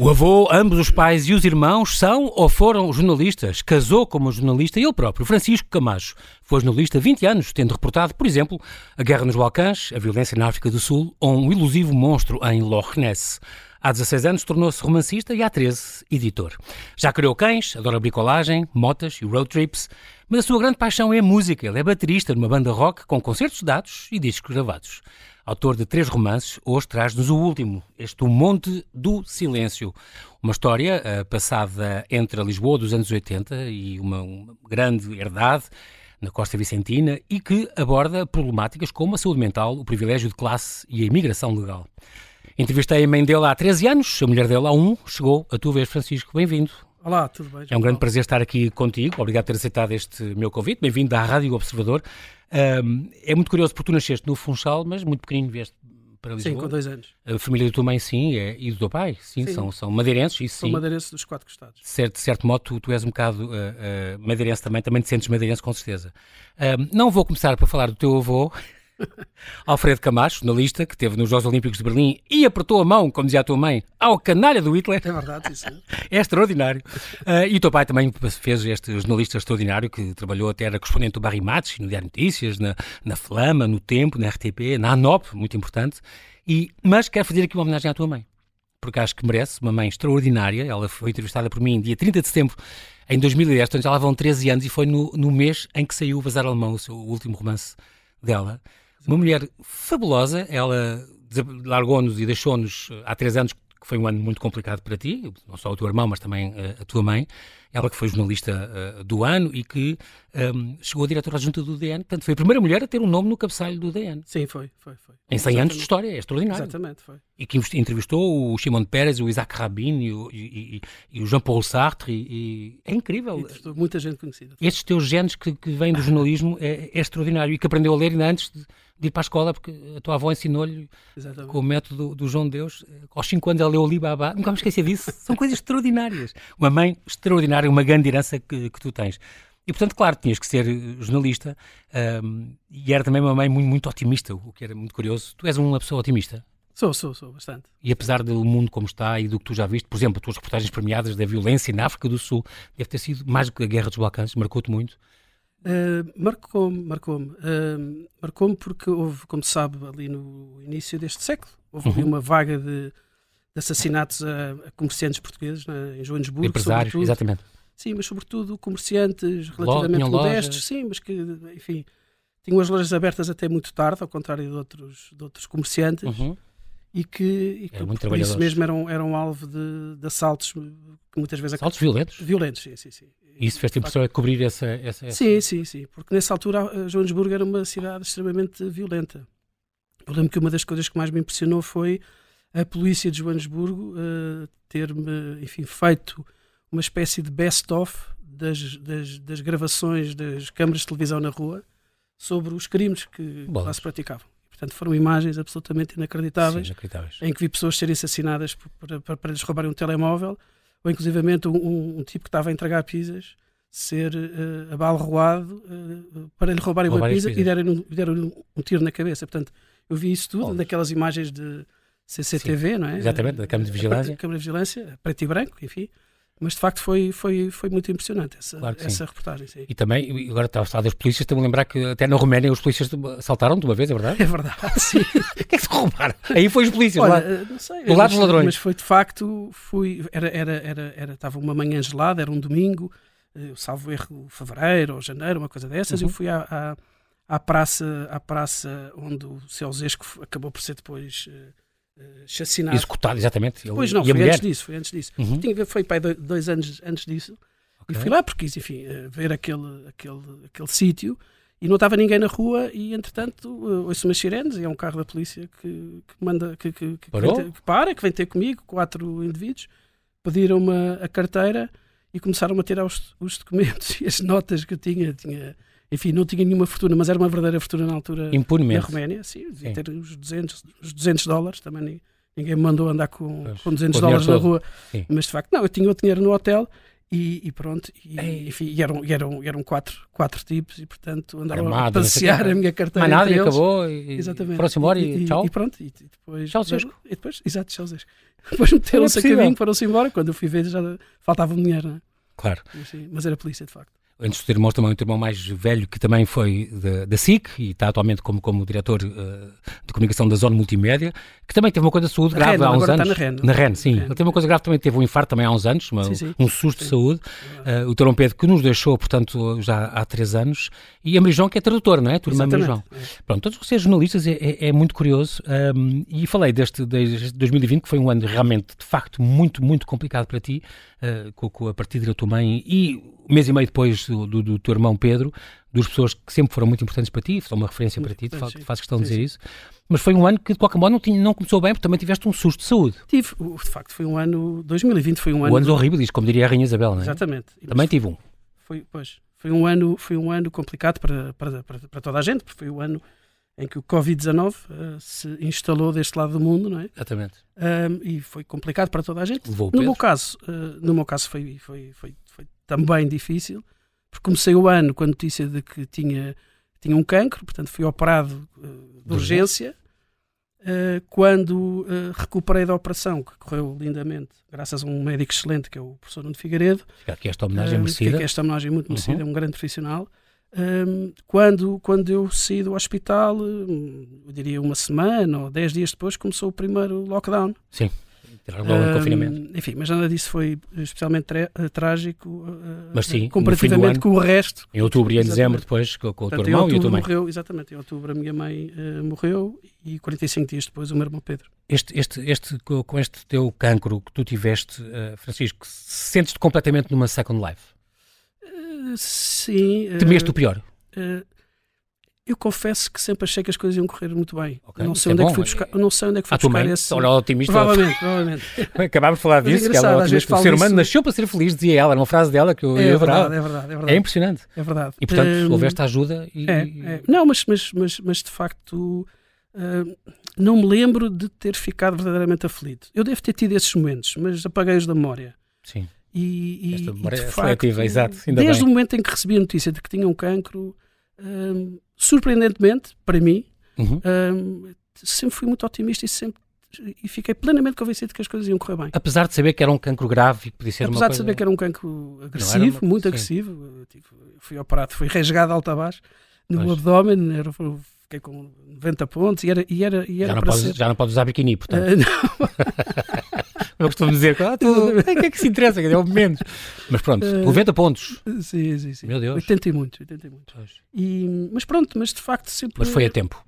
O avô, ambos os pais e os irmãos são ou foram jornalistas. Casou como jornalista ele próprio, Francisco Camacho. Foi jornalista há 20 anos, tendo reportado, por exemplo, a guerra nos Balcãs, a violência na África do Sul ou um ilusivo monstro em Loch Ness. Há 16 anos tornou-se romancista e há 13 editor. Já criou cães, adora bricolagem, motas e road trips, mas a sua grande paixão é a música. Ele é baterista numa banda rock com concertos dados e discos gravados autor de três romances, hoje traz-nos o último, este O Monte do Silêncio. Uma história uh, passada entre a Lisboa dos anos 80 e uma, uma, grande herdade na Costa Vicentina e que aborda problemáticas como a saúde mental, o privilégio de classe e a imigração legal. Entrevistei a mãe dele há 13 anos, a mulher dele há um. Chegou a tua vez, Francisco. Bem-vindo. Olá, tudo bem? É um grande prazer estar aqui contigo. Obrigado por ter aceitado este meu convite. Bem-vindo à Rádio Observador. Um, é muito curioso porque tu nasceste no Funchal, mas muito pequenino vieste para Lisboa. Sim, com dois anos. A família da tua mãe, sim, é, e do teu pai, sim, sim. São, são madeirenses, isso São sim. madeirenses dos quatro costados. De certo, de certo modo, tu, tu és um bocado uh, uh, madeirense também, também te sentes madeirense com certeza. Um, não vou começar para falar do teu avô, Alfredo Camacho, jornalista, que esteve nos Jogos Olímpicos de Berlim e apertou a mão, como dizia a tua mãe, ao canalha do Hitler. É verdade, isso. é extraordinário. Uh, e o teu pai também fez este jornalista extraordinário que trabalhou até, era correspondente do Barry Matos, no Diário Notícias, na, na Flama, no Tempo, na RTP, na ANOP, muito importante. E, mas quero fazer aqui uma homenagem à tua mãe, porque acho que merece, uma mãe extraordinária. Ela foi entrevistada por mim dia 30 de setembro em 2010, portanto já lá vão 13 anos e foi no, no mês em que saiu o Vazar Alemão, o seu último romance dela. Uma mulher fabulosa, ela largou-nos e deixou-nos há três anos, que foi um ano muito complicado para ti, não só o teu irmão, mas também a, a tua mãe. Ela que foi jornalista uh, do ano e que um, chegou a diretora adjunta do DN, portanto foi a primeira mulher a ter um nome no cabeçalho do DN. Sim, foi, foi, foi. Em 100 Exatamente. anos de história, é extraordinário. Exatamente, foi. E que entrevistou o Shimon Peres, o Isaac Rabin e o, e, e o Jean-Paul Sartre e, é incrível. E muita gente conhecida. Estes teus genes que, que vêm do jornalismo é, é extraordinário e que aprendeu a ler ainda antes de de ir para a escola, porque a tua avó ensinou-lhe com o método do João Deus. Aos 5 anos ela leu o Libabá. Nunca me esqueci disso. São coisas extraordinárias. Uma mãe extraordinária, uma grande herança que, que tu tens. E, portanto, claro, tinhas que ser jornalista um, e era também uma mãe muito, muito otimista, o que era muito curioso. Tu és uma pessoa otimista? Sou, sou, sou, bastante. E apesar do mundo como está e do que tu já viste, por exemplo, as tuas reportagens premiadas da violência na África do Sul, deve ter sido mais do que a Guerra dos Balcãs, marcou-te muito. Uh, marcou-me, marcou-me. Uh, marcou-me porque houve, como se sabe, ali no início deste século, houve uhum. uma vaga de, de assassinatos a, a, comerciantes portugueses né, em Joanesburgo. Empresários, exatamente. Sim, mas sobretudo comerciantes relativamente modestos, sim, mas que, enfim, tinham as lojas abertas até muito tarde, ao contrário de outros, de outros comerciantes. Uhum. E que, e que por, por isso mesmo eram, eram alvo de, de assaltos que muitas vezes... Assaltos violentos? Violentos, sim, sim, sim. E isso fez-te impressão a cobrir essa, essa, essa, Sim, sim, sim. Porque nessa altura Joanesburgo era uma cidade extremamente violenta. Eu lembro que uma das coisas que mais me impressionou foi a polícia de Joanesburgo uh, ter-me, enfim, feito uma espécie de best-of das, das, das, gravações das câmaras de televisão na rua sobre os crimes que Bolas. lá se praticavam. Portanto, foram imagens absolutamente inacreditáveis, Sim, inacreditáveis. em que vi pessoas serem assassinadas para, para, para lhes roubarem um telemóvel ou inclusivamente um, um, tipo que estava a entregar pizzas ser uh, abalroado uh, para lhe roubarem Roubar uma pizza e derem-lhe deram um, um, tiro na cabeça. Portanto, eu vi isso tudo, oh. naquelas imagens de CCTV, Sim, não é? Exatamente, da Câmara de Vigilância. Câmara de Vigilância, preto e branco, enfim. Mas de facto foi, foi, foi muito impressionante essa, claro essa reportagem. Sim. E também, agora estava a falar das polícias, estou-me a lembrar que até na Roménia os polícias assaltaram-te uma vez, é verdade? É verdade, sim. o que é que se roubaram? Aí foi os polícias, Olha, lá, eh, não sei, do lado dos ladrões. Mas foi de facto, fui, era, era, era, era, estava uma manhã gelada, era um domingo, eu salvo erro, fevereiro ou janeiro, uma coisa dessas, uhum. eu fui à, à, à, praça, à praça onde o Celzesco acabou por ser depois uh, chacinado. Executado, exatamente. Pois não, foi antes disso, foi antes disso. Uhum. Tinha, foi pai, dois anos antes disso. Okay. E fui lá porque quis, enfim, eh, ver aquele, aquele, aquele sítio e não estava ninguém na rua e, entretanto, ouço umas sirenes e é um carro da polícia que, que manda, que, que, que, ter, que, para, que vem ter comigo, quatro indivíduos, pediram-me a carteira e começaram a tirar os, os documentos e as notas que eu tinha, tinha enfim, não tinha nenhuma fortuna, mas era uma verdadeira fortuna na altura Impunemente. na Roménia. Sim, devia ter uns 200, uns 200 dólares, também ninguém me mandou andar com, com 200 dólares na rua. Sim. Mas de facto, não, eu tinha o dinheiro no hotel E, e, pronto, e, enfim, e eram, e eram, eram quatro, quatro tipos e portanto andaram Armado, a passear a minha carteira. Mais nada, e acabou, e Exatamente. foram-se embora e, tchau. E pronto, e, depois. Tchau, Zesco. E depois, exato, tchau, Zesco. Depois meteram-se a possível. caminho, foram-se embora. Quando eu fui ver, já faltava dinheiro, não é? Claro. Mas, sim, mas era polícia, de facto. Antes do teu irmão, também o teu irmão mais velho, que também foi da, da SIC e está atualmente como, como diretor eh, de comunicação da Zona Multimédia, que também teve uma coisa de saúde grave há uns anos. na REN. Na REN, sim. Ele teve uma coisa grave, também teve um infarto também há uns anos, uma- Sim, sim. um susto de Sim. saúde. Eh, o teu irmão Pedro, que nos deixou, portanto, já há três anos. E a Marijão, que é tradutora, não é? A tua irmã Marijão. É. Pronto, todos vocês jornalistas é, é- é muito curioso um, e falei deste, desde 2020 que foi um ano realmente, de facto, muito, muito complicado para ti, uh, com, a partida da tua mãe e um mês e meio depois do, do, do teu irmão Pedro, duas pessoas que sempre foram muito importantes para ti, são uma referência para ti, sim. faz questão de dizer isso, mas foi um ano que de qualquer modo não, tinha, não começou bem, porque também tiveste um susto de saúde. Tive, de facto, foi um ano. 2020 foi um ano. O ano horrível, diz, como diria a Rainha Isabel, não é? Exatamente. Também tive um. foi, pois, foi um ano, foi um ano complicado para, para, para, para toda a gente, porque foi o ano em que o Covid-19 eh, se instalou deste lado do mundo, não é? Exatamente. Ahm, e foi complicado para toda a gente. Levou o No meu caso, eh, no meu caso foi, foi, foi, foi também difícil, porque comecei o ano com a notícia de que tinha, tinha um cancro, portanto fui operado eh, de urgência. Quando recuperei da operação, que correu lindamente, graças a um médico excelente, que é o professor Nuno Figueiredo, Fica aqui esta homenagem um, merecida. Que é esta homenagem muito merecida, Uhum. é um grande profissional. Um, quando, quando eu saí do hospital, um, eu diria uma semana ou dez dias depois, começou o primeiro lockdown. Sim. Logo o Um, confinamento. Enfim, mas nada disso foi especialmente eh, trágico uh, Mas sim, comparativamente ano, com o resto. Em outubro e em dezembro, depois, com, com o teu irmão e a tua mãe. morreu, exatamente, em outubro a minha mãe eh, morreu e 45 dias depois o meu irmão Pedro. Este, este, este, co- com este teu cancro que tu tiveste, eh, Francisco, sentes-te completamente numa second life? Sim. eh, Temeste o pior? Eh, eu confesso que sempre achei que as coisas iam correr muito bem. Ok, não, isso sei é onde é bom. que fui buscar, não sei onde é que fui A buscar esse. olha, otimista. Provavelmente, provavelmente. Acabámos de falar é disso, que engraçado, ela, vezes o ser humano disso. nasceu para ser feliz, dizia ela, era uma frase dela que eu, É eu verdade, é verdade, é É verdade. impressionante. É verdade. E portanto, Hum, houveste ajuda e. é, é. Não, mas, mas, mas, mas de facto hum, não me lembro de ter ficado verdadeiramente aflito. Eu devo ter tido esses momentos, mas apaguei-os da memória. Sim. E, e, Esta e, de é facto, seletiva, exato, ainda desde bem. o momento em que recebi a notícia de que tinha um cancro, hum, surpreendentemente, para mim, Uhum. hum, sempre fui muito otimista e sempre e fiquei plenamente convencido que as coisas iam correr bem. Apesar de saber que era um cancro grave e que podia ser Apesar de coisa... saber que era um cancro agressivo, uma- muito sim. agressivo, tive- fui operado, fui rasgado alto a baixo no Pois. abdômen, era, fiquei com 90 pontos e era, e era, e era já, não podes, ser. já não podes usar biquíni, portanto. Ah, não, Eu costumo dizer que ah, tu, o que é que se interessa, é o menos. Mas pronto, Eh, 90 pontos. sim, sim, sim. Meu Deus. 80 e muitos, 80 e muitos. Pois. E, mas pronto, mas de facto sempre. Mas foi a tempo.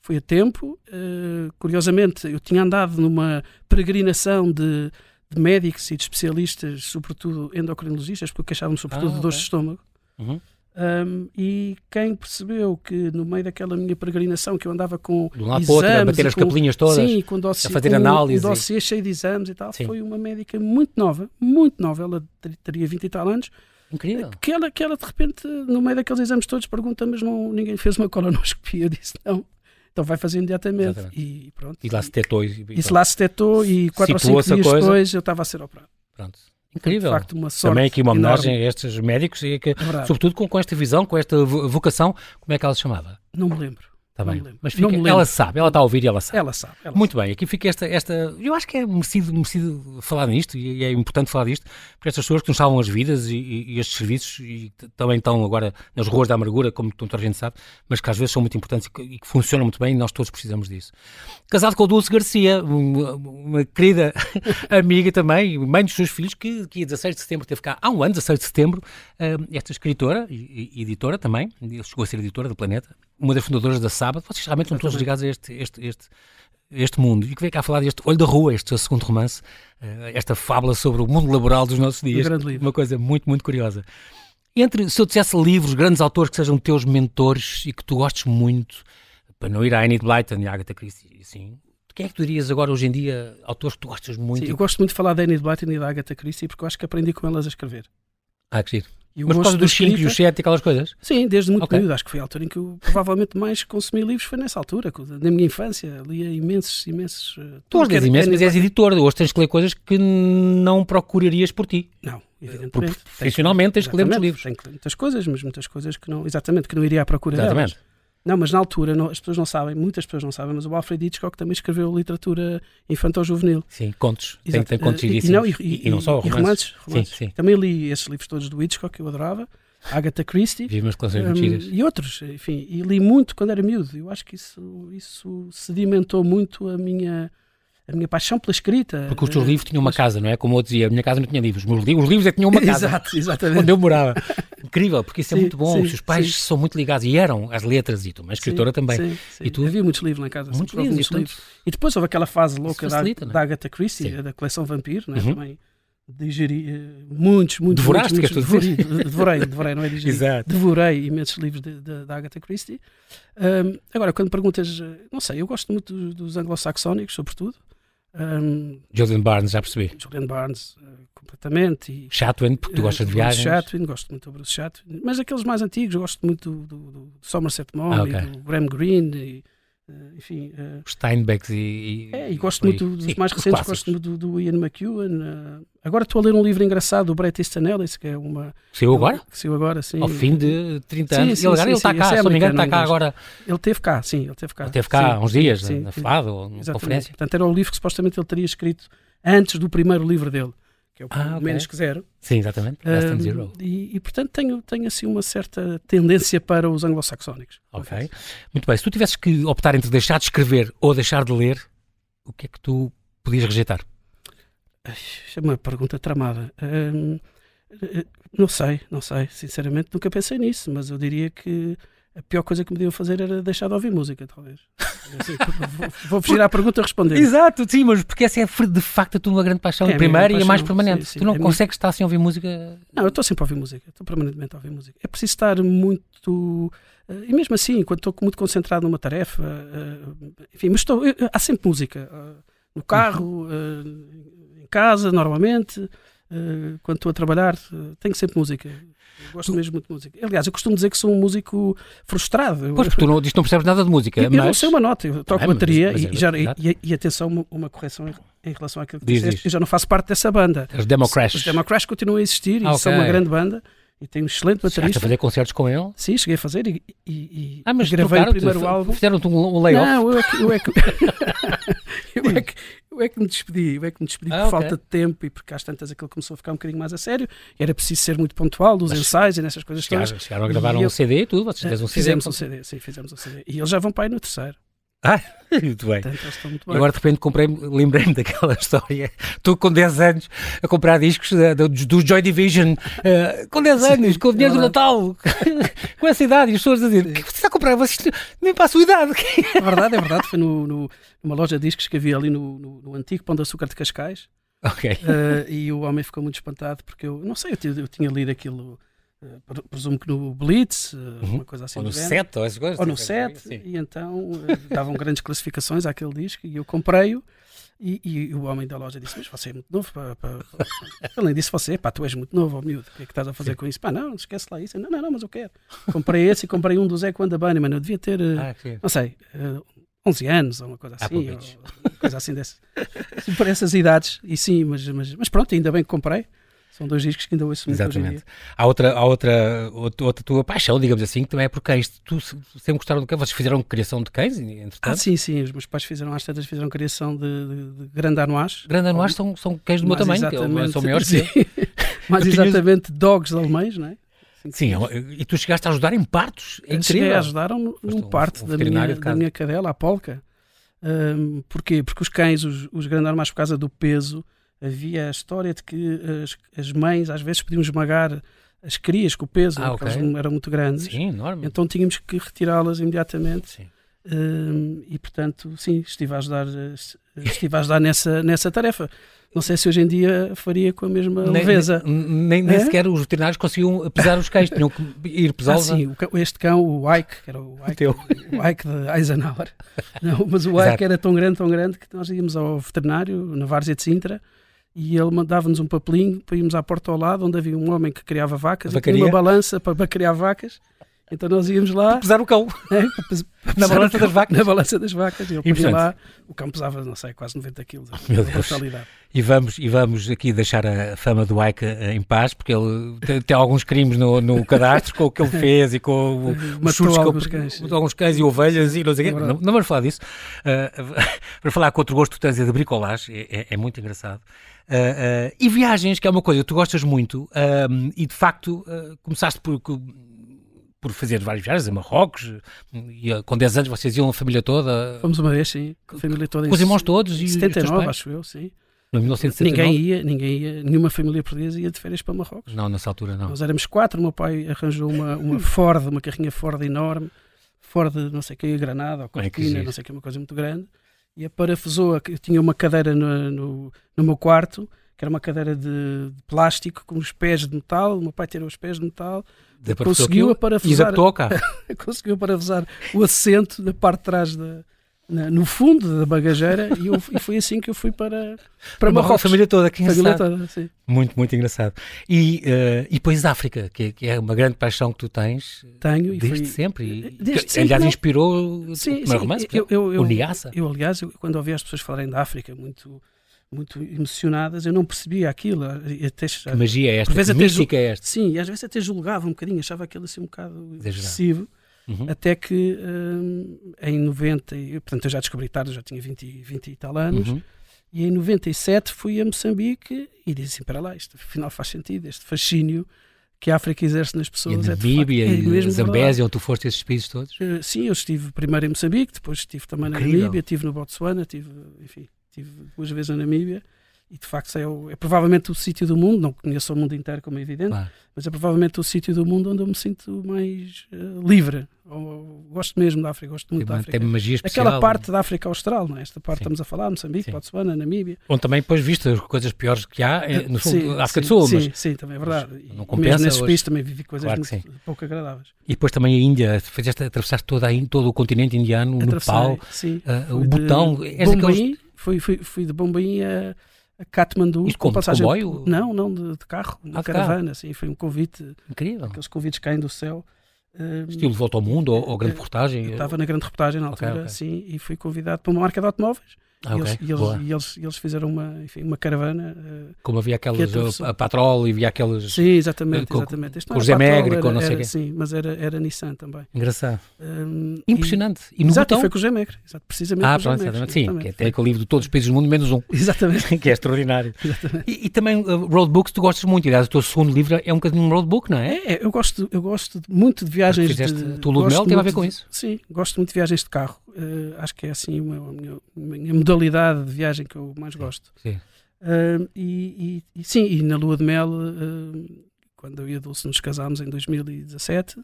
foi a tempo. eh, curiosamente, eu tinha andado numa peregrinação de, de médicos e de especialistas, sobretudo endocrinologistas, porque queixavam-me sobretudo Ah, de dores de estômago. Uhum. Um, e quem percebeu que no meio daquela minha peregrinação que eu andava com De um lado o outro, a exames bater e as com- capelinhas todas. sim, com dossiê, a fazer com análise. um dossiê cheio de exames e tal, Sim. foi uma médica muito nova, muito nova, ela ter- teria 20 e tal anos, Incrível. que ela, que ela de repente, no meio daqueles exames todos, pergunta, mas não, ninguém fez uma colonoscopia, eu disse não, então vai fazer imediatamente. Exatamente. E pronto. E lá se tetou. E, e Isso lá se detou e quatro ou cinco dias coisa. depois eu estava a ser operado. Pronto. Incrível. De facto, uma sorte Também aqui uma enorme. homenagem a estes médicos e que, É sobretudo com, com esta visão, com esta vo- vocação, como é que ela se chamava? Não me lembro. Está bem. Mas fica- ela sabe, ela está a ouvir e ela sabe. Ela sabe. Ela Muito bem, aqui fica esta, esta. Eu acho que é merecido, merecido falar nisto e é importante falar disto, porque estas pessoas que nos salvam as vidas e, e- estes serviços e também estão agora nas ruas da amargura, como toda a gente sabe, mas que às vezes são muito importantes e que, e que funcionam muito bem e nós todos precisamos disso. Casado com a Dulce Garcia, uma, uma querida amiga também, mãe dos seus filhos, que, que a 16 de setembro teve cá, há um ano, 16 de setembro, eh, esta escritora e, e editora também, chegou a ser editora do Planeta, uma das fundadoras da Sábado, vocês realmente estão todos ligados a este, este, este, este mundo e que veio cá falar deste Olho da Rua, este seu segundo romance, eh, esta fábula sobre o mundo laboral dos nossos dias. grande livro. Uma coisa muito, muito curiosa. Entre, se eu dissesse livros, grandes autores que sejam teus mentores e que tu gostes muito, para não ir a Enid Blyton e a Agatha Christie, assim, quem é que tu dirias agora, hoje em dia, autores que tu gostas muito? Sim, eu gosto muito de falar da Enid Blyton e da Agatha Christie porque eu acho que aprendi com elas a escrever. Ah, que giro. E Mas por causa dos 5 e os 7 e aquelas coisas? Sim, desde muito okay. miúdo. Acho que foi a altura em que eu provavelmente mais consumi livros, foi nessa altura. Na minha infância, lia imensos, imensos... Eh, tu hoje lês imensos, mas és editor. Hoje tens que ler coisas que não procurarias por ti. Não, evidentemente. Profissionalmente tens que ler muitos livros. Tenho que ler muitas coisas, mas muitas coisas que não... Exatamente, que não iria à procura Exatamente. Delas. Não, mas na altura, não, as pessoas não sabem, muitas pessoas não sabem, mas o Alfred Hitchcock também escreveu literatura infantil-juvenil. Sim, contos. Tem, tem contos e, não, e, e, e, não só romances. romances, romances. Sim, sim. Também li esses livros todos do Hitchcock, que eu adorava. Agatha Christie. Vi umas coleções um, E outros, enfim. E li muito quando era miúdo. Eu acho que isso, isso sedimentou muito a minha a minha paixão pela escrita. Porque os teus livros tinham uma casa, não é? Como eu dizia, a minha casa não tinha livros. Os, livros, os livros é que tinham uma casa. Exato, exatamente. Onde eu morava. Incrível, porque isso é sim, é muito bom. Sim, os seus pais sim. são muito ligados e eram às letras e tu, uma escritora também. E tu... Havia muitos livros lá em casa. Muitos livros, muitos livros. E depois houve aquela fase louca facilita, da, é? da Agatha Christie, da coleção Vampiro, não é? Uhum. também digeri uh, muitos, muitos, Devoraste, muitos, muitos devorei, devorei, devorei, não é digeri, Exato. devorei imensos livros da Agatha Christie. Um, agora, quando perguntas, eh, não sei, eu gosto muito dos, dos anglo-saxónicos, sobretudo. Um, Julian Barnes, já percebi. Julian Barnes, uh, completamente. E, Chatwin, porque tu gostas uh, de viagens. Chatwin, gosto muito do Bruce Chatwin. Mas aqueles mais antigos, gosto muito do, do, do Somerset Maugham ah, okay. do Graham Greene. E, Uh, enfim, uh, Steinbecks e, e, é, e gosto muito dos Sim, mais recentes, gosto muito do, do Ian McEwan. Agora estou a ler um livro engraçado do Bret Easton Ellis, que é uma. Saiu agora? Que saiu agora, sim. Ao fim de 30 anos. Sim, sim, ele, agora, ele está cá, é se não me engano, está cá agora. Ele teve cá, sim, ele teve cá. Ele teve cá há uns dias, na FAD ou na conferência. Portanto, era o livro que supostamente ele teria escrito antes do primeiro livro dele que é o ah, okay. menos que zero. Sim, exatamente. Um, zero. E, e, portanto tenho, tenho assim uma certa tendência para os anglo-saxónicos. Ok. Muito bem. Se tu tivesses que optar entre deixar de escrever ou deixar de ler, o que é que tu podias rejeitar? É uma pergunta tramada. Um, eh, não sei, não sei. Sinceramente nunca pensei nisso, mas eu diria que a pior coisa que me podiam fazer era deixar de ouvir música, talvez. Vou, fugir à pergunta responder. Exato, sim, mas porque essa é de facto a tua grande paixão, é a primeira paixão, e a mais permanente. Sim, sim, tu não é consegues estar sem ouvir música? Não, eu estou sempre a ouvir música, estou permanentemente a ouvir música. É preciso estar muito. Eh, e mesmo assim, quando estou muito concentrado numa tarefa, eh, enfim, mas estou, há sempre música. Eh, no carro, em casa, normalmente. Quando estou a trabalhar, tenho sempre música. Eu gosto mesmo muito de música. Aliás, eu costumo dizer que sou um músico frustrado. Pois, porque tu não, não percebes nada de música. Eu, mas... não sei uma nota, eu toco é, bateria mas, mas, e, já, e, e, atenção, uma, uma correção em, relação àquilo que diz, disseste, eu já não faço parte dessa banda. Os Demo Crash. Os Demo Crash continuam a existir ah, e okay. são uma grande banda e tem um excelente baterista. Chegaste a fazer concertos com ele? Sim, cheguei a fazer e, e, e ah, mas gravei o primeiro álbum. Fizeram-te um, layoff? Não, eu é que, eu é que, eu é que, eu é que me despedi, eu é que me despedi ah, por okay. falta de tempo e porque às tantas aquilo começou a ficar um bocadinho mais a sério. Era preciso ser muito pontual dos mas ensaios e nessas coisas chegaram, todas. Chegaram a gravar um eu, CD e tudo, vocês fizeram um CD. Fizemos um CD, sim, fizemos um CD. E eles já vão para aí no terceiro. Ah, muito bem. Portanto, muito bem. Agora de repente comprei lembrei-me daquela história. Estou com 10 anos a comprar discos do, do, Joy Division, uh, com 10 anos, com o dinheiro é do Natal, com essa idade, e as pessoas a dizer: que você está a comprar? Vocês nem para a sua idade. É verdade, é verdade. Foi no, no, numa loja de discos que havia ali no, no, no antigo Pão de Açúcar de Cascais. Ok. Uh, e o homem ficou muito espantado porque eu, não sei, eu, eu tinha lido aquilo presumo que no Blitz, uh, uhum. uma coisa assim. Ou no 7, ou essas coisas. Ou no 7, e então uh, davam grandes classificações àquele disco e eu comprei-o. E, e, o homem da loja disse: Mas você é muito novo. Pá, pá, pá. Além disso, você, pá, tu és muito novo, oh, miúdo. O que é que estás a fazer Sim. com isso? Pá, não, esquece lá isso. Não, não, não, mas eu quero. Comprei esse e comprei um do Zé Quando mano Eu devia ter, ah, não sei, 11 anos ou uma coisa assim. ou, uma coisa assim desse. Por essas idades. E sim, mas, mas, mas pronto, ainda bem que comprei. São dois discos que ainda ouço muito Exatamente. Há outra, há outra, outra, outra tua paixão, digamos assim, que também é por cães. Tu sempre gostaram de cães? Vocês fizeram criação de cães, entretanto? Ah, sim, sim. Os meus pais fizeram, às tantas, fizeram criação de, de, de. Grande Anois são, são cães do meu tamanho, que são maiores sim. que Mais exatamente dogs alemães, não é? Sim, e tu chegaste a ajudar em partos? É incrível. a ajudar num, parto um da, minha, da minha cadela, a Polka. Um, porquê? Porque os cães, os, os Grande Anois, por causa do peso, havia a história de que as, as mães às vezes podiam esmagar as crias com o peso, ah, porque okay. elas eram muito grandes. Sim, enorme. Então tínhamos que retirá-las imediatamente. Sim. Um, e portanto, sim, estive a ajudar, estive a ajudar nessa, nessa tarefa. Não sei se hoje em dia faria com a mesma nem, leveza. Nem, nem, é? sequer os veterinários conseguiam pesar os cães, tinham que ir pesá-los. Ah, sim, este cão, o Ike, que era o Ike, o, o Ike de Eisenhower. Não, mas o Ike Exato. era tão grande, tão grande, que nós íamos ao veterinário, na Várzea de Sintra, e ele mandava-nos um papelinho para irmos à porta ao lado, onde havia um homem que criava vacas e uma balança para, para criar vacas. Então nós íamos lá. Para pesar o cão. É, na balança das vacas. Na balança das vacas. E ele punha lá. O cão pesava, não sei, quase 90 quilos. Meu Deus. E vamos, e vamos aqui deixar a fama do Ike eh, em paz, porque ele tem, tem alguns crimes no, no cadastro com o que ele fez e com os chutes alguns cães. alguns cães e ovelhas e não sei o quê. Não, não vamos falar disso. Uh, para falar com outro gosto que tens é de bricolagem, é, é, é muito engraçado. Uh, uh, e viagens, que é uma coisa que tu gostas muito, e de facto começaste por por fazer várias viagens a Marrocos, e com 10 anos vocês iam a família toda. Fomos uma vez, sim, com a família toda. Com os irmãos todos? E 79, acho eu, sim. No 1979? Ninguém ia, ninguém ia, nenhuma família portuguesa ia de férias para Marrocos. Não, nessa altura não. Nós éramos quatro, o meu pai arranjou uma, uma Ford, uma carrinha Ford enorme, Ford, não sei o que, Granada ou Cortina, é não sei o que, uma coisa muito grande, e a parafusou, eu tinha uma cadeira no, no, no meu quarto, que era uma cadeira de, de, plástico com os pés de metal, o meu pai tirou os pés de metal, conseguiu parafusar, conseguiu parafusar o assento da parte de trás da, na, no fundo da bagageira e, eu, e, foi assim que eu fui para, para Marrocos. A família toda, que família toda, sim. Muito, muito engraçado. E, uh, e depois África, que é, que é, uma grande paixão que tu tens. Tenho. Desde foi, sempre. Desde que, sempre, aliás, não. inspirou sim, o meu romance, eu, eu, eu, o Niassa. Eu, aliás, eu, quando ouvi as pessoas falarem da África, muito muito emocionadas, eu não percebia aquilo. Até, que magia é esta? Que mística é esta? Sim, e às vezes até julgava um bocadinho, achava aquilo assim um bocado excessivo. Uhum. Até que um, em 90, portanto eu já descobri tarde, já tinha 20, 20 e tal anos, uhum. e em 97 fui a Moçambique e disse assim: para lá, isto afinal faz sentido, este fascínio que a África exerce nas pessoas. E a Namíbia é e a Zambésia, onde tu foste esses países todos? Uh, sim, eu estive primeiro em Moçambique, depois estive também Incrível. na Namíbia, estive no Botsuana, estive, enfim, estive duas vezes na Namíbia e de facto é, o, é provavelmente o sítio do mundo, não conheço o mundo inteiro como é evidente, claro. mas é provavelmente o sítio do mundo onde eu me sinto mais uh, livre. Ou, gosto mesmo da África, gosto muito tem, da África. Tem magia especial. Aquela parte da África Austral, não é? esta parte sim. estamos a falar, Moçambique, Botsuana, Namíbia. Onde também depois viste as coisas piores que há é, no sul África sim, do Sul. Sim, mas, sim, também é verdade. Não compensa. Mesmo nesses países também vivi coisas claro muito, pouco agradáveis. E depois também a Índia, fizeste, atravessaste toda a, todo o continente indiano, o Nepal, uh, o Butão. Bombaim, fui, fui, fui de Bombaim a a Katmandu. Isto com passagem comboio? Não, não, de, de carro, de ah, caravana, assim, foi um convite. Incrível. Aqueles convites caem do céu. Estilo Volta ao Mundo ou, ou Grande eh, Reportagem? Eu estava na Grande Reportagem na altura, okay, okay. sim, e fui convidado para uma marca de automóveis. Ah, e, okay. eles, e, eles, e, eles, eles, fizeram uma, enfim, uma caravana. Uh, Como havia aquelas, a, a Patrol e havia aqueles. Sim, exatamente. Com, exatamente. com o José Megre, com não sei o quê. Sim, mas era, era Nissan também. Engraçado. Um, Impressionante. E, e no exato, botão... foi com o José Megre, exato, precisamente. Ah, pronto, exatamente. Sim, exatamente. que é aquele livro de todos os países do mundo, menos um. Exatamente. que é extraordinário. E, e, também uh, roadbooks tu gostas muito. Aliás, o teu segundo livro é um bocadinho um roadbook, não é? É, eu gosto, eu gosto muito de viagens. Fizeste, de, tu, Lua de Mel, teve a ver com isso? Sim, gosto muito de viagens de carro. Uh, acho que é assim uma, uma, minha, modalidade de viagem que eu mais gosto. Sim. Uh, e, e, e, sim, e na lua de mel, uh, quando eu e a Dulce nos casámos em 2017,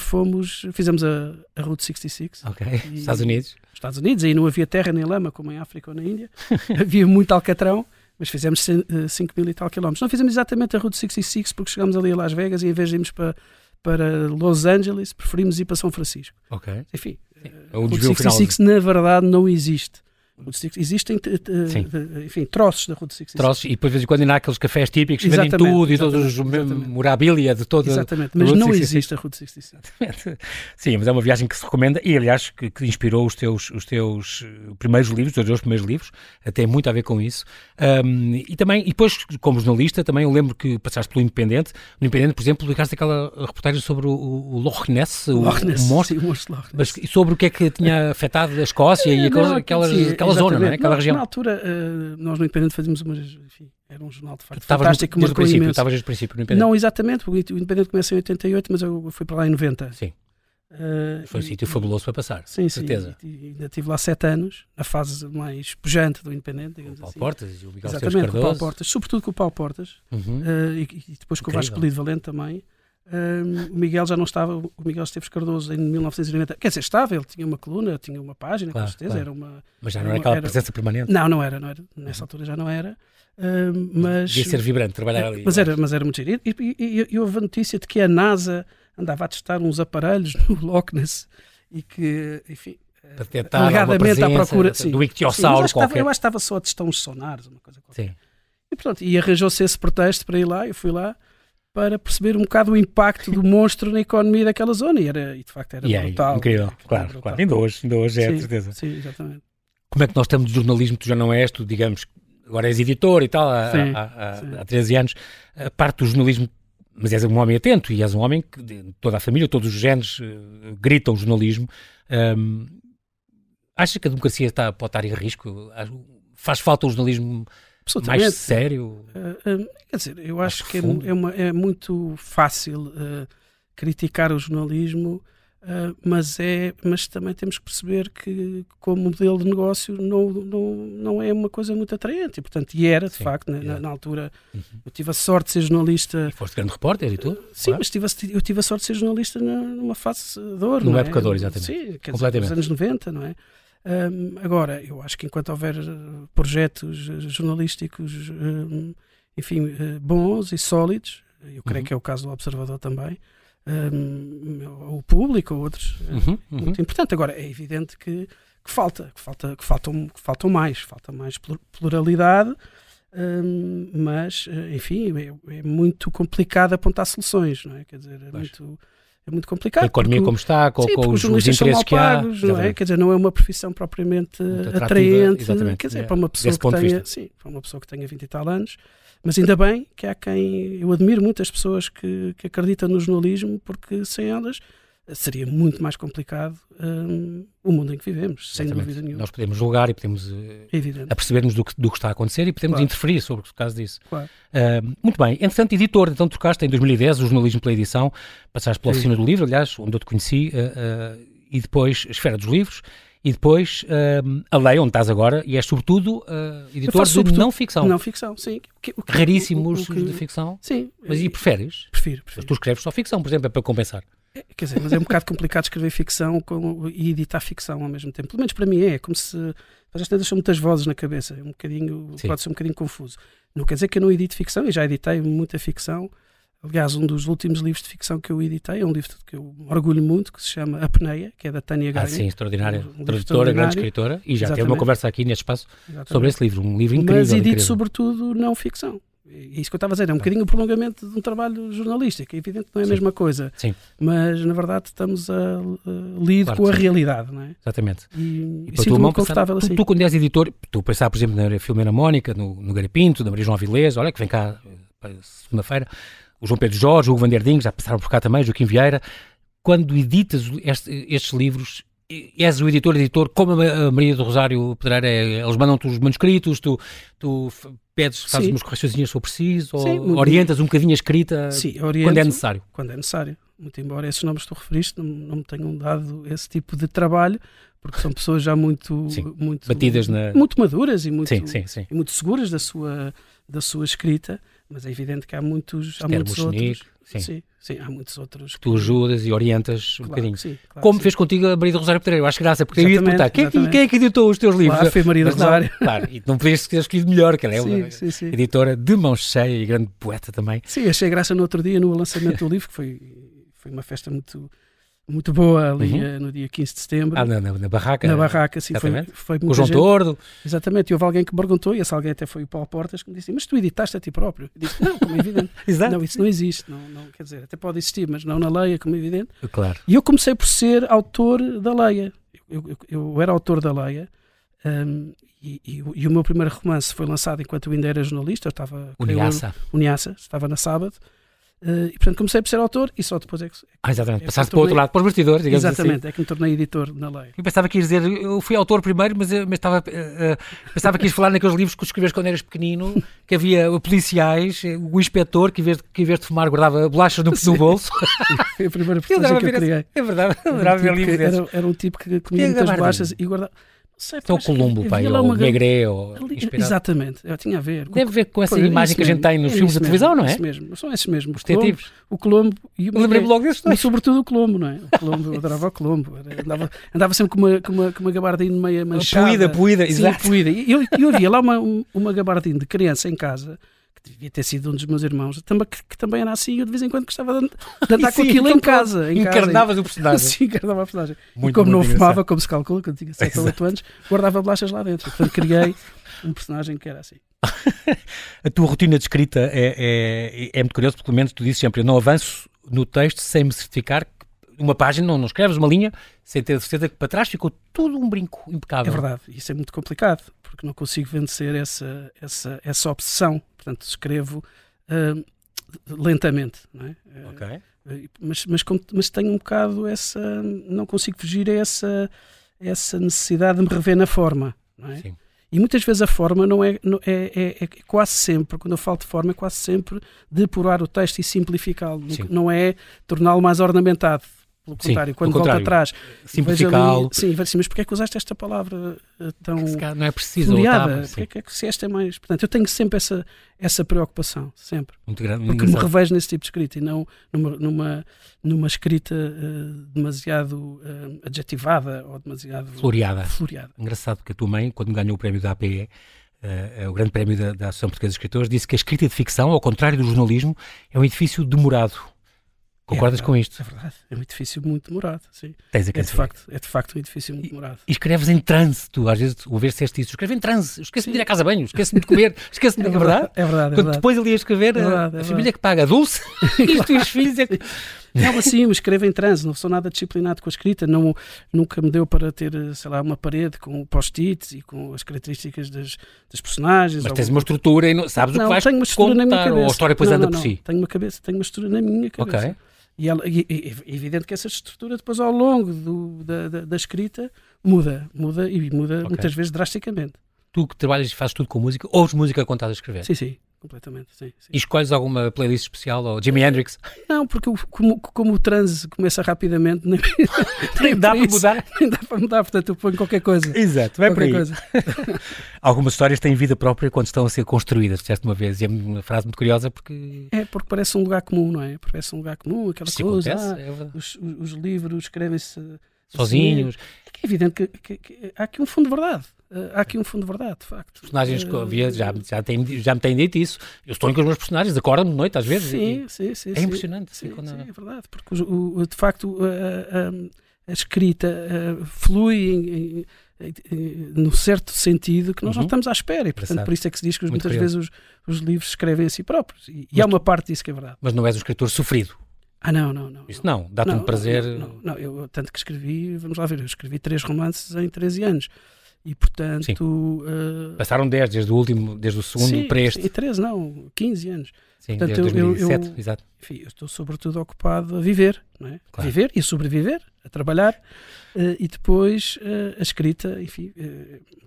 fomos, fizemos a, a Route 66. Ok, e, Estados Unidos. Estados Unidos, aí não havia terra nem lama, como em África ou na Índia. havia muito alcatrão, mas fizemos 5 mil e tal quilómetros. Não fizemos exatamente a Route 66 porque chegámos ali a Las Vegas e em vez de irmos para, para Los Angeles, preferimos ir para São Francisco. Ok. Enfim, é o 66 na verdade não existe. Existem, enfim, troços da Route 66. Troços, e depois de vez em quando ainda há aqueles cafés típicos que vendem tudo e todos os memorabilia de toda Exatamente, mas não 66. existe a Route 66. Sim, mas é uma viagem que se recomenda e, aliás, que, que inspirou os teus, os teus eh, primeiros livros, os teus primeiros livros, até muito a ver com isso. Um, e também, e depois, como jornalista, também eu lembro que passaste pelo Independente. No Independente, por exemplo, publicaste aquela reportagem sobre o, o Loch Ness, o, Loch Ness, o monstro, sim, o monstro Loch Ness. Mas sobre o que é que tinha afetado a Escócia e aquelas, aquelas, sim, aquela zona, não é? Aquela região. Na altura, uh, nós no Independente fazíamos umas. Enfim, era um jornal de facto estavas fantástico. Desde o princípio, estavas desde o princípio no Independente? Não, exatamente, porque o Independente começa em 88, mas eu fui para lá em 90. Sim. Uh, Foi um e, sítio fabuloso para passar, sim, certeza. Sim, e, ainda estive lá sete anos, na fase mais pujante do Independente, digamos o Paulo assim. Portas e o Miguel Exatamente, com o Paulo Portas, sobretudo com o Paulo Portas, uhum. uh, e, e, depois com Incrível. o Vasco Polido Valente também. Um, o Miguel já não estava, o Miguel Esteves Cardoso em 1990, quer dizer, estava, ele tinha uma coluna, tinha uma página, claro, com certeza, claro. era uma. Mas já não era, aquela presença permanente? Não, não era, não era, nessa altura já não era. Um, mas. Devia ser vibrante trabalhar ali. Mas era, mas era muito giro. E, e, e, e, houve a notícia de que a NASA andava a testar uns aparelhos no Loch Ness e que, enfim. Para tentar alegadamente à procura sim, do ictiosauro sim, qualquer. Estava, eu acho que estava só a testar uns sonares, uma coisa qualquer. Sim. E, portanto, e arranjou-se esse pretexto para ir lá, eu fui lá para perceber um bocado o impacto do monstro na economia daquela zona e, era, e de facto era brutal. É, incrível, claro, brutal. claro. Ainda hoje, ainda hoje é, sim, certeza. Sim, exatamente. Como é que nós estamos de jornalismo? Tu já não és, tu, digamos, agora és editor e tal, há, Sim, há, há, há 13 anos. A parte do jornalismo, mas és um homem atento e és um homem que toda a família, todos os genes eh, gritam jornalismo. Ahm, achas que a democracia está, pode estar em risco? Faz falta um jornalismo Absolutamente. mais sério? Uh, um, quer dizer, eu acho que é, é uma- é muito fácil uh, criticar o jornalismo, uh, mas, é, mas também temos que perceber que, como modelo de negócio, não, não, não é uma coisa muito atraente. E, portanto, e era, de Sim, facto, na- na, altura, Uhum. eu tive a sorte de ser jornalista. E foste grande repórter e tudo? Sim, claro. mas tive, a- eu tive a sorte de ser jornalista na- numa fase de dor. Numa é? época de dor, exatamente. Sim, quer dizer, Completamente. nos anos 90, não é? Hum, agora, eu acho que enquanto houver eh, projetos eh, jornalísticos, hum, enfim, eh, bons e sólidos, eu creio Uhum. que é o caso do Observador também, ou o público, ou outros, Uhum, uhum. muito importante. Agora, é evidente que, que falta, que, falta, que, faltam, que faltam mais, falta mais plur- pluralidade, hum, mas, enfim, é, é muito complicado apontar soluções, não é? Quer dizer, é muito, é muito Com complicado. a economia porque como está, com, Sim, com os, os interesses mal que há. pagos, não é? Quer dizer, não é uma profissão propriamente atraente, exatamente, quer dizer, é, para uma pessoa que tenha, sim, para uma pessoa que tenha 20 e tal anos, mas ainda bem que há quem, eu admiro muitas pessoas que, que acreditam no jornalismo, porque sem elas seria muito mais complicado hum, o mundo em que vivemos, sem Exatamente. dúvida nenhuma. Nós podemos julgar e podemos evidente. aperceber-nos do que, do que está a acontecer e podemos Claro. interferir sobre o caso disso. Claro. Ah, muito bem. Entretanto, editor, então trocaste em 2010 o jornalismo pela edição, passaste pela Sim. oficina do livro, aliás, onde eu te conheci, ah, ah, e depois a Esfera dos Livros, e depois ah, a Lei, onde estás agora, e és sobretudo ah, editor de sobretudo não ficção. Não ficção, sim. O que- o que- Raríssimos o- que- de ficção. Sim, Mas e preferes? prefiro, Mas prefiro. tu escreves só ficção, por exemplo, é para compensar. É, Quer dizer, mas é um bocado complicado escrever ficção com- e editar ficção ao mesmo tempo. Pelo menos para mim é, como se. Mas às vezes são muitas vozes na cabeça, é um bocadinho, Sim. pode ser um bocadinho confuso. Não quer dizer que eu não edite ficção, e já editei muita ficção. Aliás, um dos últimos livros de ficção que eu editei é um livro que eu orgulho muito, que se chama Apneia, que é da Tânia Ah, Gaia. sim, extraordinária. Um Tradutora, grande escritora, e já teve uma Exatamente. conversa aqui neste espaço Exatamente. sobre esse livro, um livro incrível. Mas edito incrível. sobretudo não ficção. É isso que eu estava a dizer, é um bocadinho o prolongamento de um trabalho jornalístico. É evidente que não é a Sim. mesma coisa, Sim. mas na verdade estamos a, a lido Claro com a sim. realidade, não é? Exatamente. E, E sinto-me confortável passar- assim. tu, tu, quando és editor, tu pensar, por exemplo, na Filomena Mónica, no, no Garapinto, da Maria João Avilés, olha que vem cá eh, segunda-feira, o João Pedro Jorge, o Hugo Van der Ding, já passaram por cá também, Joaquim Vieira. Quando editas este- estes livros, és o editor-editor, como a Ma- a Maria do Rosário Pedreira, é, eles mandam-te os manuscritos, tu, tu pedes, fazes Sim. umas correções se for preciso, Sim, ou muito- orientas um bocadinho a escrita Sim, quando é necessário. quando é necessário. Muito embora esses nomes que tu referiste não, não me tenham dado esse tipo de trabalho, porque são pessoas já muito, Sim, muito, batidas na- muito maduras e muito, Sim, sim, e muito seguras da sua, da sua escrita, mas é evidente que há muitos, há muitos outros. Sim. Sim, sim, há muitos outros. que- Tu ajudas e orientas um claro bocadinho. sim, claro Como fez contigo a Maria do Rosário Pedreira. Eu acho graça, porque eu ia perguntar quem, é exatamente. quem é que editou os teus livros? Claro, foi Maria do não, Rosário. claro, e não podias ter escolhido melhor, que ela é uma Sim, sim, sim. editora de mão cheia e grande poeta também. Sim, achei graça no outro dia no lançamento do livro, que foi, foi uma festa muito, muito boa ali Uhum. eh, no dia 15 de setembro. Ah, na, na, na barraca. na barraca, foi, exatamente. foi o muita João gente. Tordo. Exatamente, e houve alguém que me perguntou, e esse alguém até foi o Paulo Portas, que me disse: Mas tu editaste a ti próprio? Eu disse: Não, como é evidente. Exato. não, isso não existe. Não, não, quer dizer, até pode existir, mas não na Leia, como é evidente. Claro. E eu comecei por ser autor da Leia. Eu, eu, eu era autor da Leia. hum, e, e o- e o meu primeiro romance foi lançado enquanto eu ainda era jornalista, eu estava O eu, o Niassa, estava na sábado, eh, e portanto comecei por ser autor e só depois é que. Ah, exatamente. É, Passaste para o outro lado, para os bastidores, digamos Exatamente, assim. é que me tornei editor na lei. Eu pensava que ias dizer, eu fui autor primeiro, mas, eu- mas estava, eh, eh, pensava que ias falar naqueles livros que escreveste quando eras pequenino, que havia policiais, eh, o inspetor que em vez de, que em vez de fumar guardava bolachas no, no bolso. Foi a primeira personagem que eu criei. É verdade, Era um adorava ver tipo livros era, era um tipo que comia é muitas bolachas e guardava. Sei, Então o que Columbo, pai, ou o Negré, ou ali-. Exatamente, eu tinha a ver. Deve ver com essa Pois, imagem que a gente tem nos é filmes de isso televisão, não é? Isso mesmo, são esses mesmo. Os Colombo, o Colombo e o lembrei-me logo desses dois. sobretudo o Colombo, não é? O Colombo, eu adorava o Colombo. Andava, andava sempre com uma, com uma, com uma gabardina meia manchada. Poída, poída, exato. poída. E eu, eu havia lá uma, um- uma gabardina de criança em casa, devia ter sido um dos meus irmãos, que, que também era assim, eu de vez em quando gostava de, de andar com Sim, aquilo em então, casa. Em casa. Encarnavas o personagem. Sim, encarnava a personagem. Muito, e como não engraçado. fumava, como se calcula, quando tinha 7 ou 8 anos, guardava bolachas lá dentro. Portanto, criei um personagem que era assim. a tua rotina de escrita é, é, é muito curiosa, pelo menos tu dizes sempre, eu não avanço no texto sem me certificar que uma página, não, não escreves uma linha, sem ter certeza que para trás ficou tudo um brinco impecável. É verdade, isso é muito complicado, porque não consigo vencer essa, essa, essa obsessão. Portanto, escrevo uh, lentamente, não é? Ok. Uh, mas, mas, mas tenho um bocado essa. Não consigo fugir a essa, essa necessidade de me rever na forma, não é? Sim. E muitas vezes a forma não é, não é, é, é, quase sempre, quando eu falo de forma, é quase sempre depurar o texto e simplificá-lo. Não é torná-lo mais ornamentado. Pelo contrário, sim, quando volta atrás, simplificá-lo. Sim, vai assim, mas porquê é que usaste esta palavra uh, tão. não é preciso. Folheada? Porquê é que se esta é mais. Portanto, eu tenho sempre essa, essa preocupação, sempre. Muito grande. Porque me revejo nesse tipo de escrita e não numa, numa, numa escrita uh, demasiado uh, adjetivada ou demasiado. Floreada. Floreada. Engraçado que a tua mãe, quando ganhou o prémio da APE, Uh, o grande prémio da, da Associação Portuguesa de Escritores, disse que a escrita de ficção, ao contrário do jornalismo, é um edifício demorado. Concordas é com isto? É verdade, é um edifício muito demorado, sim. Tens a é, de facto, é de facto um edifício muito demorado. E, escreves em transe, tu às vezes, o ver se isso, escrevo em transe, esqueço-me de ir à casa banho, esqueço-me de comer, esqueço-me é de... verdade? É verdade, é Quando verdade. depois ele ia escrever, é verdade, a, a família que paga a dulce, isto e os filhos é que... Não, assim, eu escrevo em transe, não sou nada disciplinado com a escrita, não, nunca me deu para ter, sei lá, uma parede com post-its e com as características das, das personagens. Mas tens uma estrutura e não, sabes não, o que vais tenho uma estrutura contar, na minha cabeça. ou a história depois não, anda não, por si? Tenho uma cabeça, tenho uma estrutura na minha cabeça. Ok. E, ela, e, e, é evidente que essa estrutura depois ao longo do, da, da, da, escrita muda, muda e muda okay. muitas vezes drasticamente. Tu que trabalhas e fazes tudo com música, ouves música quando estás a escrever? Sim, sim, completamente, sim, sim. E escolhes alguma playlist especial, ou Jimi Hendrix? Não, porque como, como o transe começa rapidamente, nem, nem dá para mudar. Nem dá para mudar, portanto eu ponho qualquer coisa. Exato, vai por aí. Coisa. Algumas histórias têm vida própria quando estão a ser construídas, disseste uma vez, e é uma frase muito curiosa porque... É, porque parece um lugar comum, não é? Parece um lugar comum, aquela Se coisa, acontece, ah, é os, os, livros escrevem-se... Sozinhos. Assim, é, é evidente que, que, que, há aqui um fundo de verdade. Uh, há aqui um fundo de verdade, de facto. Personagens que havia, já, já, tem, já me têm dito isso. Eu estou com os meus personagens, acordam de noite às vezes. Sim, e, sim, sim. É impressionante. Sim, sim, é verdade, porque o, o, de facto a, a, a escrita uh, flui em, em, certo sentido que nós uhum. não estamos à espera. E, portanto, por isso é que se diz que Muito muitas curioso. vezes os, os, livros escrevem a si próprios. E, e há uma parte disso que é verdade. Mas não és um escritor sofrido. Ah, não, não, não. Isso não, dá-te um prazer. Não, não, não, eu tanto que escrevi, vamos lá ver, eu escrevi três romances em 13 anos. E portanto. Uh... Passaram 10, desde o último, desde o segundo sim, para este. E 13, não, 15 anos. Sim, portanto, desde 2007, eu, eu, exato. Enfim, eu estou sobretudo ocupado a viver, não é? Claro. Viver e sobreviver, a trabalhar. Uh, e depois uh, a escrita, enfim.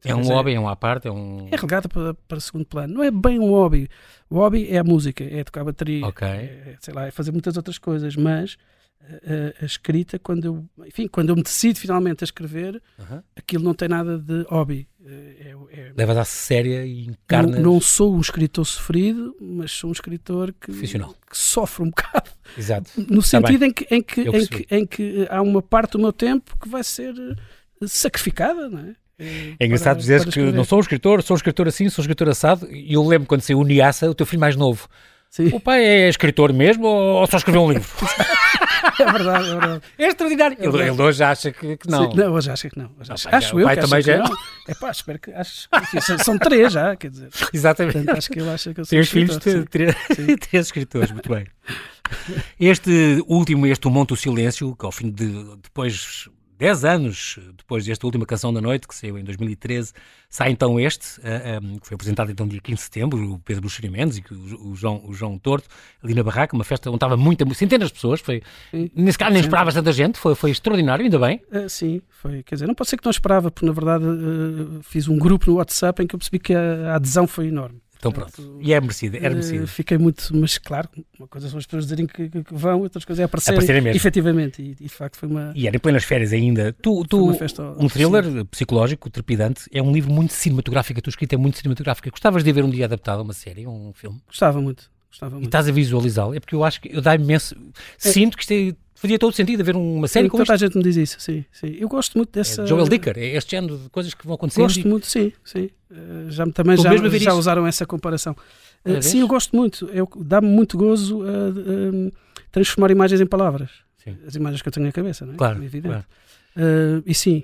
é um hobby, é um à parte, é um. É relegada para, para segundo plano. Não é bem um hobby. O hobby é a música, é tocar bateria, Ok. é, sei lá, é fazer muitas outras coisas, mas a, a, escrita, quando eu, enfim, quando eu me decido finalmente a escrever, Uhum. aquilo não tem nada de hobby. É, é- Levas à séria e não, encarnas. não sou um escritor sofrido, mas sou um escritor que, Profissional. que sofre um bocado, Exato. no sentido em que, em, que, em, que, em que há uma parte do meu tempo que vai ser eh, sacrificada, não é? Eh, É engraçado para- para que não sou um escritor, sou um escritor assim, sou um escritor assado. E eu lembro quando saiu o Niassa, o teu filho mais novo. Sim, O pai é escritor mesmo ou só escreveu um livro? é verdade, é verdade. É extraordinário. Ele, verdade. ele hoje acha que, que não. Sim, não, hoje acho que não. Hoje acho, pá, acho o eu pai que também acha já que é? não. É pá, espero que. Acho, são, são três já, quer dizer. Exatamente. Portanto, acho que ele acha que eu sou os filhos três, três escritores, muito bem. Este último, este O Monte do Silêncio, que ao fim de depois 10 anos depois desta última canção da noite, que saiu em 2013, sai então este, eh, eh, que foi apresentado então dia 15 de setembro, o Pedro Buxeri Mendes e que o, o João, o João Torto, ali na barraca, uma festa onde estava muita, centenas de pessoas, foi, nesse caso nem esperava tanta gente, foi, foi extraordinário, ainda bem. Ah, sim, foi. Quer dizer, não pode ser que não esperava, porque na verdade ah, fiz um grupo no WhatsApp em que eu percebi que a, a adesão foi enorme. Então pronto, e é merecido, era Ah, merecido. fiquei muito, mas claro, uma coisa são as pessoas dizerem que, que- vão, outras coisas é aparecerem, Aparecerem mesmo. efetivamente, e, e de facto foi uma, E era em plenas férias ainda. Tu, tu um thriller psicológico, trepidante, é um livro muito cinematográfico, a tua escrita é muito cinematográfica. Gostavas de ver um dia adaptado a uma série, a um filme? Gostava muito, gostava E muito. estás a visualizá-lo? É porque eu acho que eu dá imenso. Sinto que isto é- fazia todo sentido haver uma série como Toda a esta. gente me diz isso, sim, sim. Eu gosto muito dessa. É Joel Dicker, é este género de coisas que vão acontecendo. Gosto e- muito, sim, sim. Eh, já, também Estou já, a já isso. usaram essa comparação. Olha, sim, eu gosto muito. Dá-me muito gozo eh, transformar imagens em palavras. Sim. As imagens que eu tenho na cabeça, não é? Claro, É evidente. claro. E sim,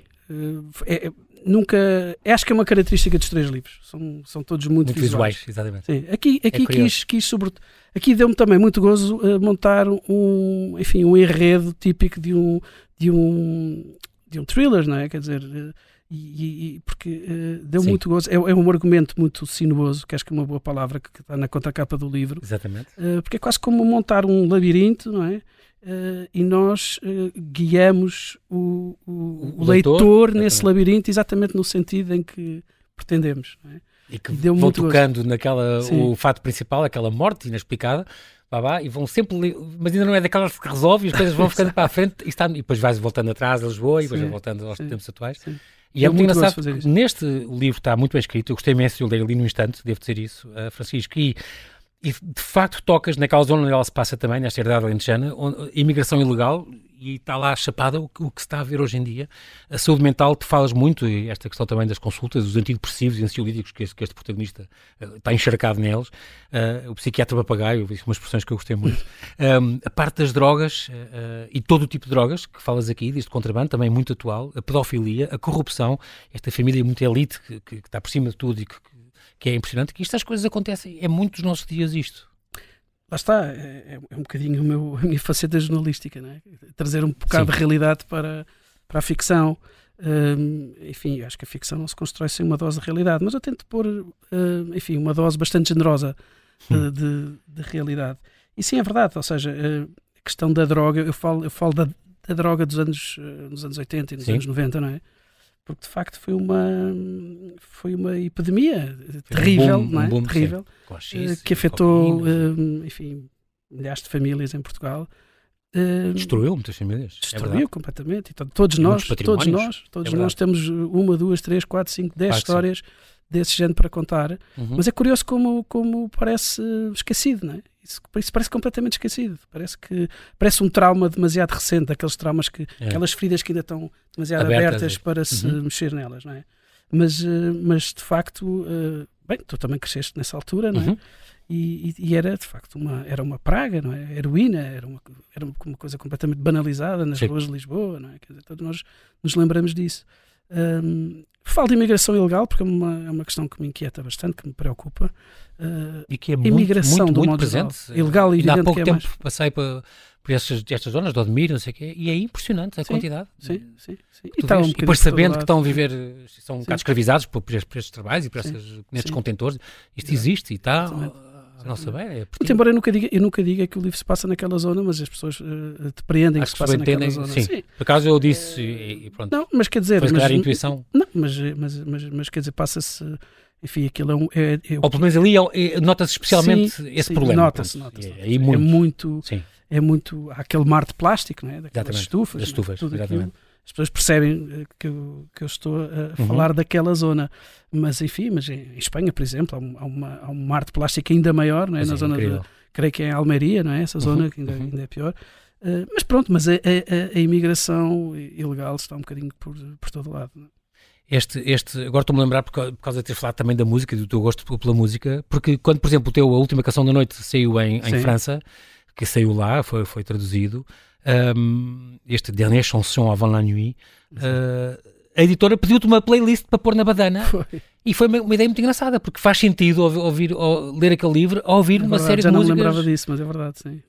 é, nunca. Acho que é uma característica dos três livros. São, são todos muito, muito visuais. visuais. exatamente. Sim. Aqui, aqui é quis, quis sobre, aqui deu-me também muito gozo uh, montar um, enfim, um enredo típico de um, de um, de um thriller, não é? Quer dizer, uh, e, e, porque uh, deu Sim. muito gozo. É, é, um argumento muito sinuoso, que acho que é uma boa palavra que está na contracapa do livro. Exatamente. porque é quase como montar um labirinto, não é? Uh, e nós uh, guiamos o, o, o, leitor, leitor nesse labirinto exatamente no sentido em que pretendemos. É? E que e deu vão tocando gosto. naquela o fato principal, aquela morte inexplicada, babá, e vão sempre, mas ainda não é daquelas que resolve e as coisas vão ficando para a frente e, está, e depois vais voltando atrás a Lisboa e depois voltando aos Sim. tempos atuais. Sim. E é muito engraçado, neste livro está muito bem escrito, eu gostei imenso de ler ali no instante, devo dizer isso, uh, Francisco, e e de facto tocas naquela zona onde ela se passa também, nesta herdade alentejana, imigração ilegal, e está lá chapada o, o, que se está a ver hoje em dia. A saúde mental, te falas muito, e esta questão também das consultas, dos antidepressivos e ansiolíticos que este, que este protagonista uh, está encharcado neles, uh, o psiquiatra papagaio, umas expressões que eu gostei muito. Um, a parte das drogas uh, e todo o tipo de drogas que falas aqui, disto contrabando, também muito atual, a pedofilia, a corrupção, esta família muito elite que, que, que está por cima de tudo e que que é impressionante, que estas coisas acontecem, é muito dos nossos dias isto. Lá está, é, é um bocadinho o meu, a minha faceta jornalística, é? trazer um bocado Sim. de realidade para, para a ficção. Um, enfim, acho que a ficção não se constrói sem uma dose de realidade, mas eu tento pôr, uh, enfim, uma dose bastante generosa hum. de, de, realidade. E sim, é verdade, ou seja, uh, a questão da droga, eu falo, eu falo da, da droga dos anos, uh, nos anos 80 e nos sim. anos 90, não é? Porque de facto foi uma foi uma epidemia foi terrível, um é? Um terrível, uh, que afetou, uh, enfim, milhares de famílias em Portugal. Uh, destruiu muitas famílias. É destruiu é completamente. Então, todos nós, todos nós, todos é nós temos uma, duas, três, quatro, cinco, dez histórias desse género para contar. Uhum. Mas é curioso como, como parece esquecido, não é? Isso, isso, parece completamente esquecido. Parece que parece um trauma demasiado recente, aqueles traumas que é. aquelas feridas que ainda estão demasiado abertas, abertas para se uhum. mexer nelas, não é? Mas, uh, mas de facto, uh, bem, tu também cresceste nessa altura, não é? Uhum. E, e, e, era de facto uma era uma praga, não é? Heroína era uma era uma coisa completamente banalizada nas Sim. ruas de Lisboa, não é? Quer dizer, todos nós nos lembramos disso. Um, falo de imigração ilegal porque é uma, é uma questão que me inquieta bastante, que me preocupa. Uh, e que é muito, imigração muito, muito presente. Ilegal e há pouco é tempo mais... passei por, por estas, estas zonas de Odmir, não sei o quê, e é impressionante a sim, quantidade. Sim, sim. sim. E, um e depois sabendo que estão a viver, são um bocado escravizados por, por, estes trabalhos e por estes, nestes contentores, isto existe e está não saber. É Muito embora eu nunca, diga, eu nunca diga que o livro se passa naquela zona, mas as pessoas uh, depreendem Acho que se passa naquela zona. Sim. sim. Por acaso eu disse e, e pronto. Não, mas quer dizer. Foi mas, intuição. Não, mas, mas, mas, mas quer dizer, passa-se. Enfim, aquilo é um. É, é, Ou pelo menos ali é, é, nota-se especialmente sim, esse sim, problema. Nota-se, nota-se. É, é, muito. É muito, é muito. Há aquele mar de plástico, não é? Daquelas exatamente. estufas. Das estufas, tudo exatamente. Aquilo as pessoas percebem eh, que eu, que eu estou a uhum. falar daquela zona. Mas enfim, mas em Espanha, por exemplo, há, uma, há um mar de plástico ainda maior, não é? na é zona de, creio que é em Almeria, não é? Essa zona uhum. que ainda, uhum. ainda, é pior. Uh, mas pronto, mas a, a, a, imigração ilegal está um bocadinho por, por todo lado. É? Este, este, agora estou-me a lembrar por causa de ter falado também da música, do teu gosto pela música, porque quando, por exemplo, o teu A Última Canção da Noite saiu em, em França, que saiu lá, foi, foi traduzido, um, este Dernier Chanson avant la nuit, uh, a editora pediu-te uma playlist para pôr na badana. Foi. E foi uma, uma, ideia muito engraçada, porque faz sentido ouvir, ouvir ler aquele livro, ouvir é uma série de músicas. Já não lembrava disso, mas é verdade, sim.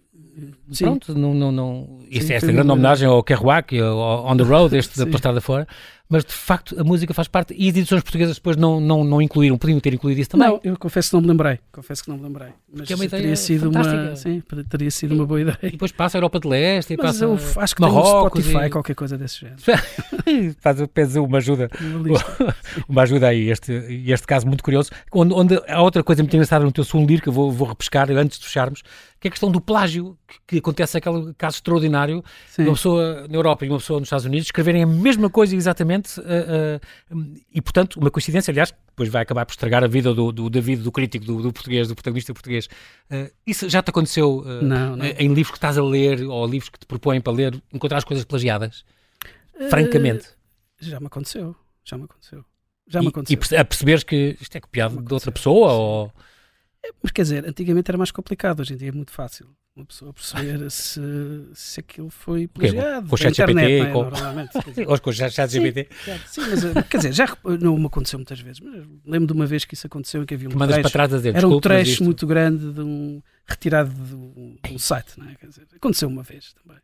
Sim. Pronto, não, não, não. Isso é esta grande homenagem ao Kerouac, ao On the Road, este da Postada Fora mas de facto a música faz parte e as edições portuguesas depois não, não, não incluíram, podiam ter incluído isso também. Não, eu confesso que não me lembrei, confesso que não me lembrei. Mas é teria sido fantástica. uma, sim, teria sido uma boa ideia. E depois passa a Europa de Leste e mas passa eu acho que Marrocos tem um Spotify, e... qualquer coisa desse género. Faz, uma ajuda, uma ajuda aí, este, este caso muito curioso, onde, onde há outra coisa muito engraçada no teu segundo livro que eu vou, vou repescar antes de fecharmos, que é a questão do plágio, que, que acontece aquele caso extraordinário, Sim. uma pessoa na Europa e uma pessoa nos Estados Unidos escreverem a mesma coisa exatamente, uh, uh, e portanto, uma coincidência, aliás, depois vai acabar por estragar a vida do, do David, do crítico, do, do português, do protagonista português. Uh, isso já te aconteceu não, não. em livros que estás a ler, ou livros que te propõem para ler, encontrar as coisas plagiadas? Francamente. Já me aconteceu, já me aconteceu. Já me aconteceu. E, a perceberes que isto é copiado de outra pessoa, ou... Mas quer dizer, antigamente era mais complicado, hoje em dia é muito fácil uma pessoa perceber se, se aquilo foi plagiado. Com o chat GPT internet, e não é? com- Normalmente. Hoje com o chat chat GPT, Sim, mas eh, quer dizer, já não me aconteceu muitas vezes, mas lembro de uma vez que isso aconteceu que havia um mandas para trecho, trás a dizer, era um trecho muito grande de um, retirado de um, de um site, não é? Quer dizer, aconteceu uma vez também.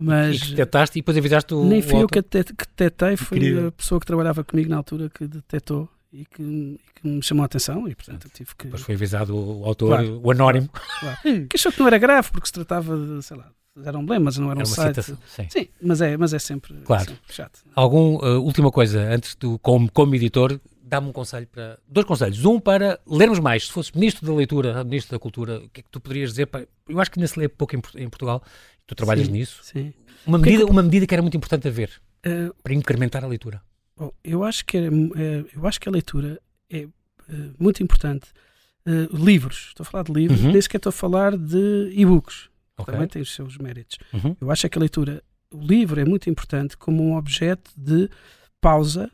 E Mas que detectaste e depois avisaste o nem o fui eu autor. que que detetei, foi Incrível. a pessoa que trabalhava comigo na altura que detetou e que, que me chamou a atenção e portanto tive que. Depois foi avisado o autor, Claro. o anónimo. Que achou que não era grave porque se tratava de, sei lá, era um mas não era, Era um site. citação. Sim. Sim, mas é, mas é sempre, Claro. sempre chato. Algum, uh, última coisa, antes do, como, como editor, dá-me um conselho para. Dois conselhos. Um para lermos mais. Se fosses ministro da leitura, ministro da cultura, o que é que tu poderias dizer? Para, eu acho que ainda se lê pouco em, em Portugal. Tu trabalhas Sim. nisso. Sim. Uma que é que medida, uma medida que era muito importante a ver Eh, para incrementar a leitura. Bom, eu acho que é, é, eu acho que a leitura é eh, muito importante. Eh, livros, estou a falar de livros, Uhum. nem sequer estou a falar de e-books, Ok? também tem os seus méritos. Uhum. Eu acho é que a leitura, o livro é muito importante como um objeto de pausa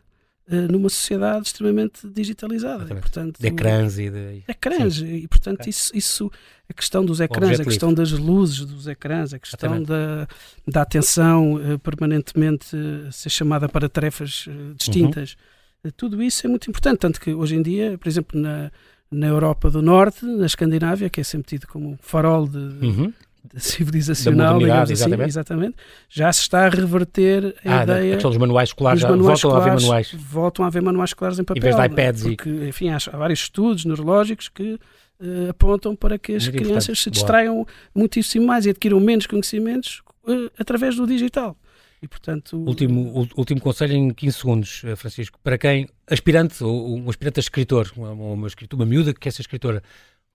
numa sociedade extremamente digitalizada. E, portanto, De ecrãs e de. ecrãs e portanto Ok. isso, isso a questão dos ecrãs, a questão das luzes dos ecrãs, a questão Exatamente. da, da atenção eh, permanentemente eh, ser chamada para tarefas eh, distintas, Uhum. Eh, tudo isso é muito importante, tanto que hoje em dia, por exemplo, na, na Europa do Norte, na Escandinávia, que é sempre tido como um farol de, Uhum. Civilizacional, digamos assim, exatamente. já se está a reverter a Ah, da- a ideia questão dos manuais escolares, já manuais voltam a haver escolares manuais. voltam a haver manuais escolares em papel. vez de é? iPads e- Porque, enfim, há, há vários estudos neurológicos que eh, apontam para que as Muito crianças importante. se Boa. distraiam muitíssimo mais e adquiram menos conhecimentos eh, através do digital. E, portanto, Último, último conselho em 15 segundos, eh, Francisco. Para quem, aspirante, ou um aspirante a escritor, uma, uma, escritora, uma miúda que quer ser escritora,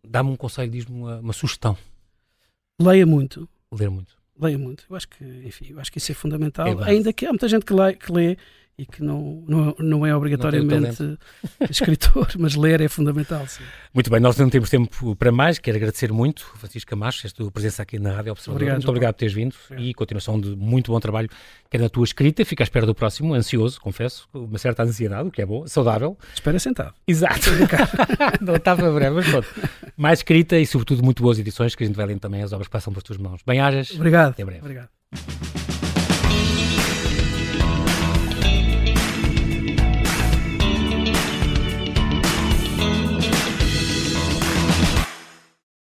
dá-me um conselho, diz-me uma, uma sugestão. Leia muito. Ler muito. Leia muito. Eu acho que, enfim, eu acho que isso é fundamental. É ainda que há muita gente que lê, que lê e que não, não, não é obrigatoriamente escritor, mas ler é fundamental. Sim. Muito bem, nós não temos tempo para mais. Quero agradecer muito, Francisco Camacho, esta tua presença aqui na Rádio Observador. Obrigado, muito João obrigado por teres vindo Obrigado. e continuação de muito bom trabalho, quer na tua escrita. Fico à espera do próximo, ansioso, confesso, com uma certa ansiedade, o que é bom, saudável. Espera sentado. Exato. não estava breve, mas pronto. Mais escrita e, sobretudo, muito boas edições, que a gente vai lendo também as obras que passam pelas tuas mãos. Bem-ajas. Obrigado. Até breve. Obrigado.